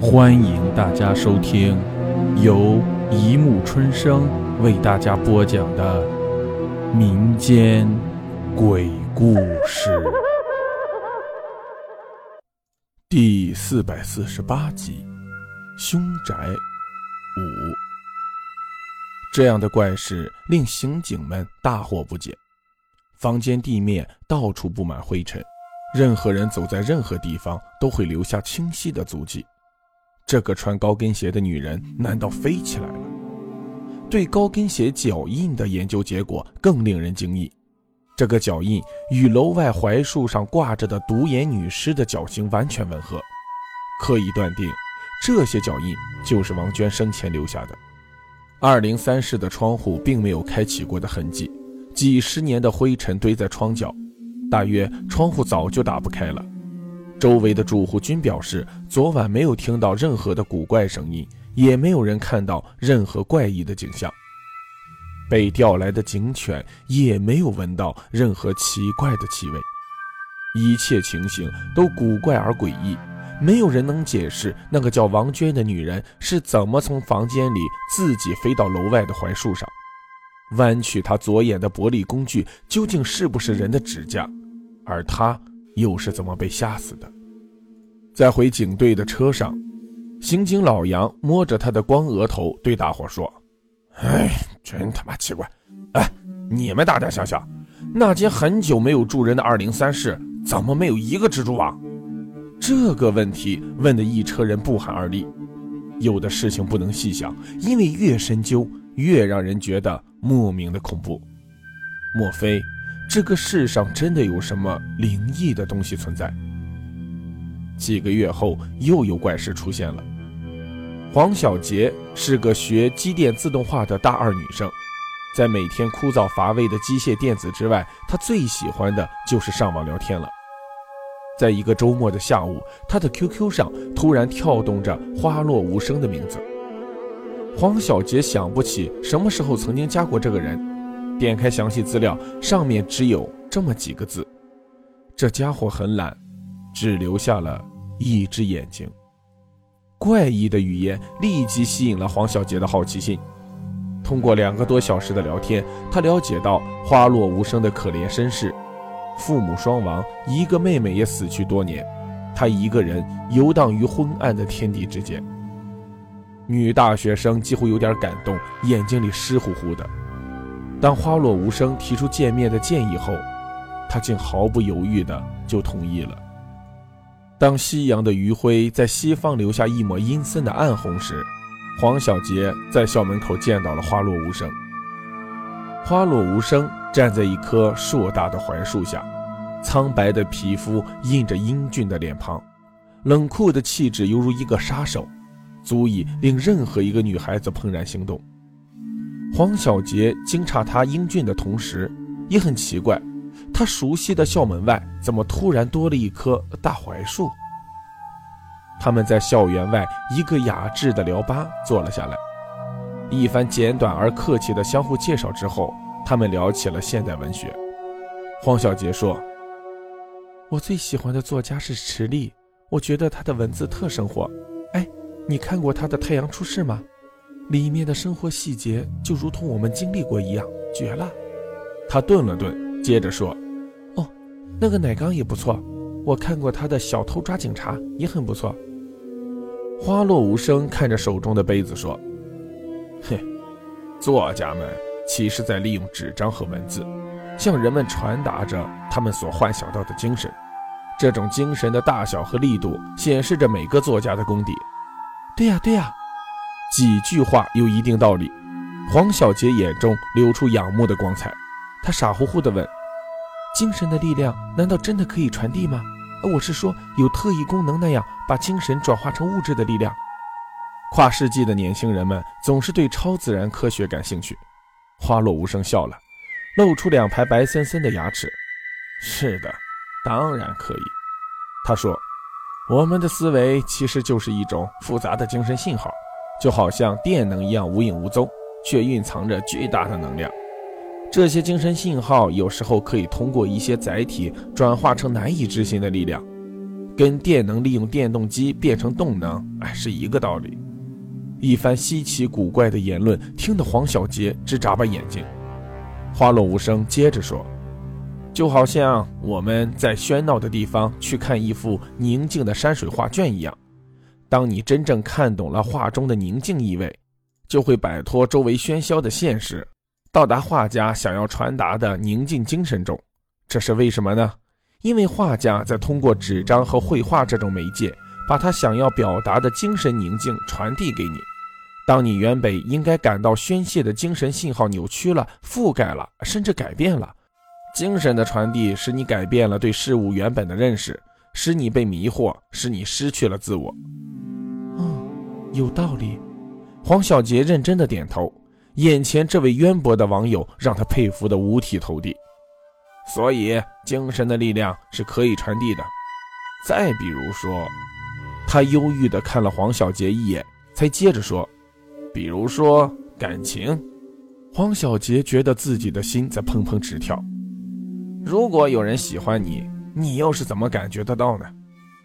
欢迎大家收听由一木春生为大家播讲的民间鬼故事第四百四十八集《凶宅五》。这样的怪事令刑警们大惑不解。房间地面到处布满灰尘，任何人走在任何地方都会留下清晰的足迹。这个穿高跟鞋的女人难道飞起来了？对高跟鞋脚印的研究结果更令人惊异，这个脚印与楼外槐树上挂着的独眼女尸的脚型完全吻合，可以断定，这些脚印就是王娟生前留下的。二零三室的窗户并没有开启过的痕迹，几十年的灰尘堆在窗角，大约窗户早就打不开了。周围的住户均表示，昨晚没有听到任何的古怪声音，也没有人看到任何怪异的景象。被调来的警犬也没有闻到任何奇怪的气味。一切情形都古怪而诡异，没有人能解释那个叫王娟的女人是怎么从房间里自己飞到楼外的槐树上。弯曲她左眼的玻璃工具究竟是不是人的指甲？而她。又是怎么被吓死的？在回警队的车上，刑警老杨摸着他的光额头，对大伙说：“哎，真他妈奇怪！哎，你们大家想想，那间很久没有住人的二零三室，怎么没有一个蜘蛛网？”这个问题问的一车人不寒而栗。有的事情不能细想，因为越深究，越让人觉得莫名的恐怖。莫非？这个世上真的有什么灵异的东西存在？几个月后，又有怪事出现了。黄小杰是个学机电自动化的大二女生，在每天枯燥乏味的机械电子之外，她最喜欢的就是上网聊天了。在一个周末的下午，她的 QQ 上突然跳动着“花落无声”的名字。黄小杰想不起什么时候曾经加过这个人。点开详细资料，上面只有这么几个字。这家伙很懒，只留下了一只眼睛。怪异的语言立即吸引了黄小杰的好奇心。通过两个多小时的聊天，他了解到花落无声的可怜身世：父母双亡，一个妹妹也死去多年，他一个人游荡于昏暗的天地之间。女大学生几乎有点感动，眼睛里湿乎乎的。当花落无声提出见面的建议后，他竟毫不犹豫的就同意了。当夕阳的余晖在西方留下一抹阴森的暗红时，黄小杰在校门口见到了花落无声。花落无声站在一棵硕大的槐树下，苍白的皮肤印着英俊的脸庞，冷酷的气质犹如一个杀手，足以令任何一个女孩子怦然心动。黄小杰惊诧他英俊的同时，也很奇怪，他熟悉的校门外怎么突然多了一棵大槐树？他们在校园外一个雅致的聊吧坐了下来，一番简短而客气的相互介绍之后，他们聊起了现代文学。黄小杰说：“我最喜欢的作家是池莉，我觉得他的文字特生活。哎，你看过他的《太阳出世》吗？”里面的生活细节就如同我们经历过一样，绝了。他顿了顿，接着说：“哦，那个奶缸也不错，我看过他的《小偷抓警察》，也很不错。”花落无声看着手中的杯子说：“嘿，作家们其实在利用纸张和文字，向人们传达着他们所幻想到的精神。这种精神的大小和力度，显示着每个作家的功底。”对呀，对呀。几句话有一定道理，黄小杰眼中流出仰慕的光彩，他傻乎乎地问：“精神的力量难道真的可以传递吗？我是说，有特异功能那样把精神转化成物质的力量？”跨世纪的年轻人们总是对超自然科学感兴趣。花落无声笑了，露出两排白森森的牙齿：“是的，当然可以。”他说：“我们的思维其实就是一种复杂的精神信号。”就好像电能一样无影无踪，却蕴藏着巨大的能量。这些精神信号有时候可以通过一些载体转化成难以置信的力量。跟电能利用电动机变成动能，哎，是一个道理。一番稀奇古怪的言论，听得黄小杰直眨巴眼睛。花落无声，接着说：“就好像我们在喧闹的地方去看一幅宁静的山水画卷一样，当你真正看懂了画中的宁静意味，就会摆脱周围喧嚣的现实，到达画家想要传达的宁静精神中。这是为什么呢？因为画家在通过纸张和绘画这种媒介。”把他想要表达的精神宁静传递给你。当你原本应该感到宣泄的精神信号扭曲了、覆盖了，甚至改变了，精神的传递使你改变了对事物原本的认识，使你被迷惑，使你失去了自我。嗯，有道理。黄小杰认真的点头。眼前这位渊博的网友让他佩服的五体投地。所以，精神的力量是可以传递的。再比如说。他忧郁的看了黄小杰一眼，才接着说：“比如说感情。”黄小杰觉得自己的心在砰砰直跳。如果有人喜欢你，你又是怎么感觉得到呢？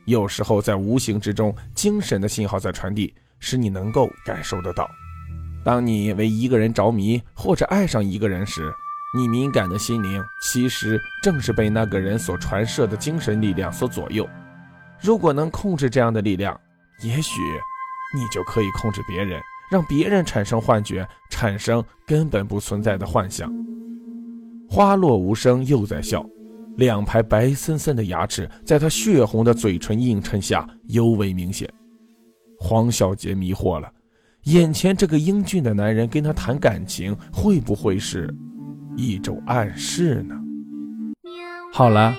有时候在无形之中，精神的信号在传递，使你能够感受得到。当你为一个人着迷或者爱上一个人时，你敏感的心灵其实正是被那个人所传射的精神力量所左右。如果能控制这样的力量，也许你就可以控制别人，让别人产生幻觉，产生根本不存在的幻想。花落无声，又在笑，两排白森森的牙齿在他血红的嘴唇映衬下尤为明显。黄小杰迷惑了，眼前这个英俊的男人跟他谈感情，会不会是一种暗示呢？好了，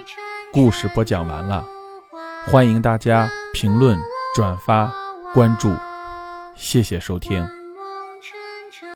故事播讲完了。欢迎大家评论、转发、关注，谢谢收听。